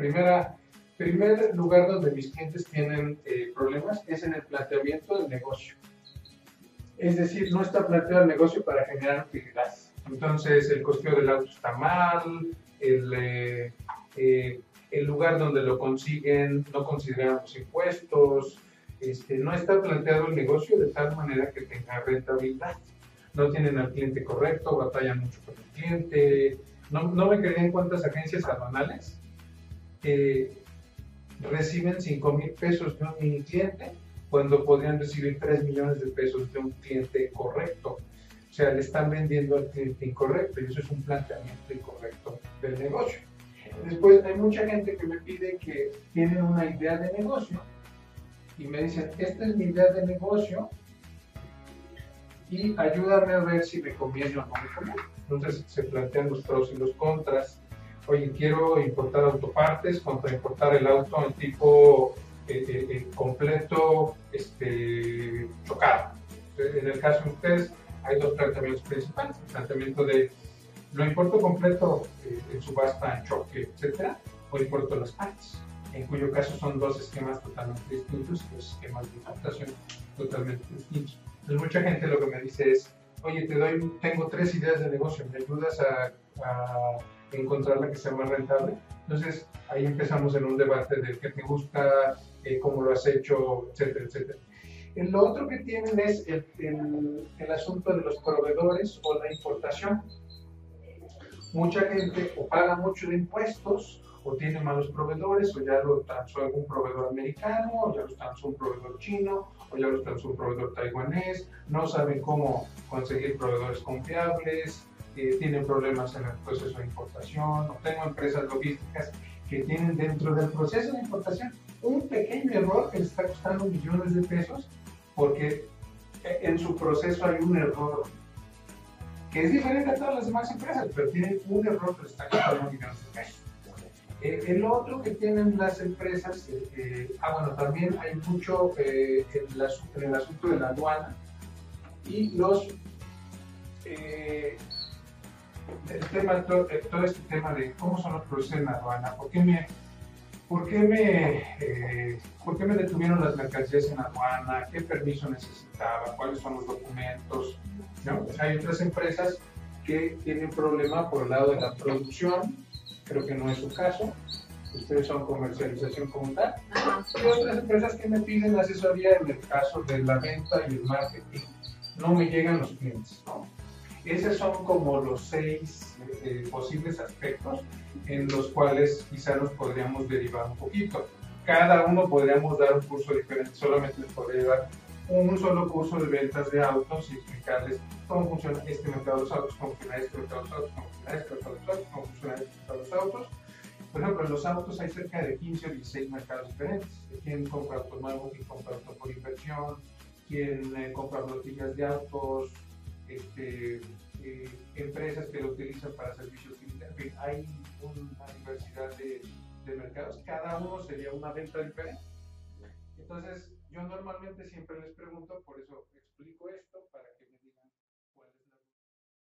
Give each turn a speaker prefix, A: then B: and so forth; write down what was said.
A: Primera, primer lugar donde mis clientes tienen eh, problemas es en el planteamiento del negocio. Es decir, no está planteado el negocio para generar utilidad. Entonces, el costo del auto está mal, el, eh, eh, el lugar donde lo consiguen no consideran los impuestos, este, no está planteado el negocio de tal manera que tenga rentabilidad. No tienen al cliente correcto, batallan mucho con el cliente. No, no me creían cuántas agencias aduanales reciben 5 mil pesos de un mini cliente cuando podrían recibir 3 millones de pesos de un cliente correcto. O sea, le están vendiendo al cliente incorrecto y eso es un planteamiento incorrecto del negocio. Después hay mucha gente que me pide que tienen una idea de negocio y me dicen, esta es mi idea de negocio y ayúdame a ver si me conviene o no me conviene. Entonces se plantean los pros y los contras. Oye, quiero importar autopartes contra importar el auto en tipo eh, eh, eh, completo este, chocado. En el caso de ustedes hay dos planteamientos principales. El planteamiento de lo importo completo en subasta, en choque, etcétera, o importo las partes en cuyo caso son dos esquemas totalmente distintos, dos esquemas de importación totalmente distintos. Entonces mucha gente lo que me dice es, oye, te doy, tengo tres ideas de negocio, ¿me ayudas a, encontrar la que sea más rentable? Entonces ahí empezamos en un debate de qué te gusta, eh, cómo lo has hecho, etcétera, etcétera. Lo otro que tienen es el, el, el asunto de los proveedores o la importación. Mucha gente o paga mucho de impuestos o tiene malos proveedores, o ya lo transó algún proveedor americano, o ya lo transó un proveedor chino, o ya lo transó un proveedor taiwanés, no saben cómo conseguir proveedores confiables, eh, tienen problemas en el proceso de importación, o tengo empresas logísticas que tienen dentro del proceso de importación un pequeño error que les está costando millones de pesos porque en su proceso hay un error que es diferente a todas las demás empresas, pero tienen un error que les está costando millones de pesos. Eh, el otro que tienen las empresas, eh, eh, ah bueno, también hay mucho en, el asunto de la aduana y los, el tema, todo, este tema de cómo son los procesos en la aduana, por qué me, por qué me, por qué me detuvieron las mercancías en la aduana, qué permiso necesitaba, cuáles son los documentos. ¿no? hay otras empresas que tienen problema por el lado de la producción, creo que no es su caso. Ustedes son comercialización como tal. Y otras empresas que me piden asesoría en el caso de la venta y el marketing. No me llegan los clientes. ¿no? Esos son como los seis eh, posibles aspectos en los cuales quizá nos podríamos derivar un poquito. Cada uno podríamos dar un curso diferente, solamente les podría dar un solo curso de ventas de autos y explicarles cómo funciona este mercado de los autos, cómo funciona este mercado de los autos, cómo funciona este mercado de los autos, cómo funciona este mercado de los autos. Por ejemplo, en los autos hay cerca de 15 o 16 mercados diferentes. Quien compra autos nuevos, quien compra autos por inversión, quien eh, compra flotillas de autos, este, eh, empresas que lo utilizan para servicios En hay una diversidad de, de mercados. Cada uno sería una venta diferente. Entonces, yo normalmente siempre les pregunto, por eso explico esto, para que